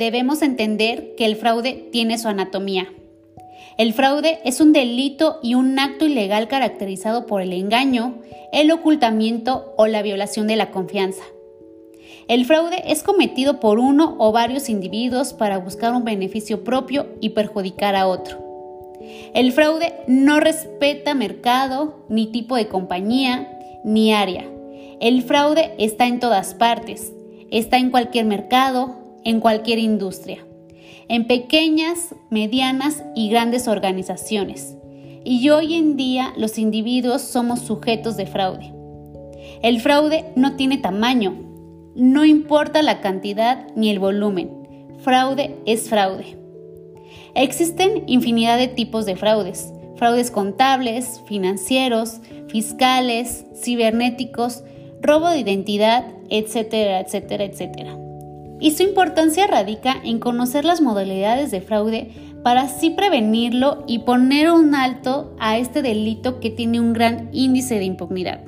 debemos entender que el fraude tiene su anatomía. El fraude es un delito y un acto ilegal caracterizado por el engaño, el ocultamiento o la violación de la confianza. El fraude es cometido por uno o varios individuos para buscar un beneficio propio y perjudicar a otro. El fraude no respeta mercado, ni tipo de compañía, ni área. El fraude está en todas partes, está en cualquier mercado, en cualquier industria en pequeñas, medianas y grandes organizaciones. Y hoy en día los individuos somos sujetos de fraude. El fraude no tiene tamaño, no importa la cantidad ni el volumen. Fraude es fraude. Existen infinidad de tipos de fraudes. Fraudes contables, financieros, fiscales, cibernéticos, robo de identidad, etcétera, etcétera, etcétera y su importancia radica en conocer las modalidades de fraude para así prevenirlo y poner un alto a este delito que tiene un gran índice de impunidad.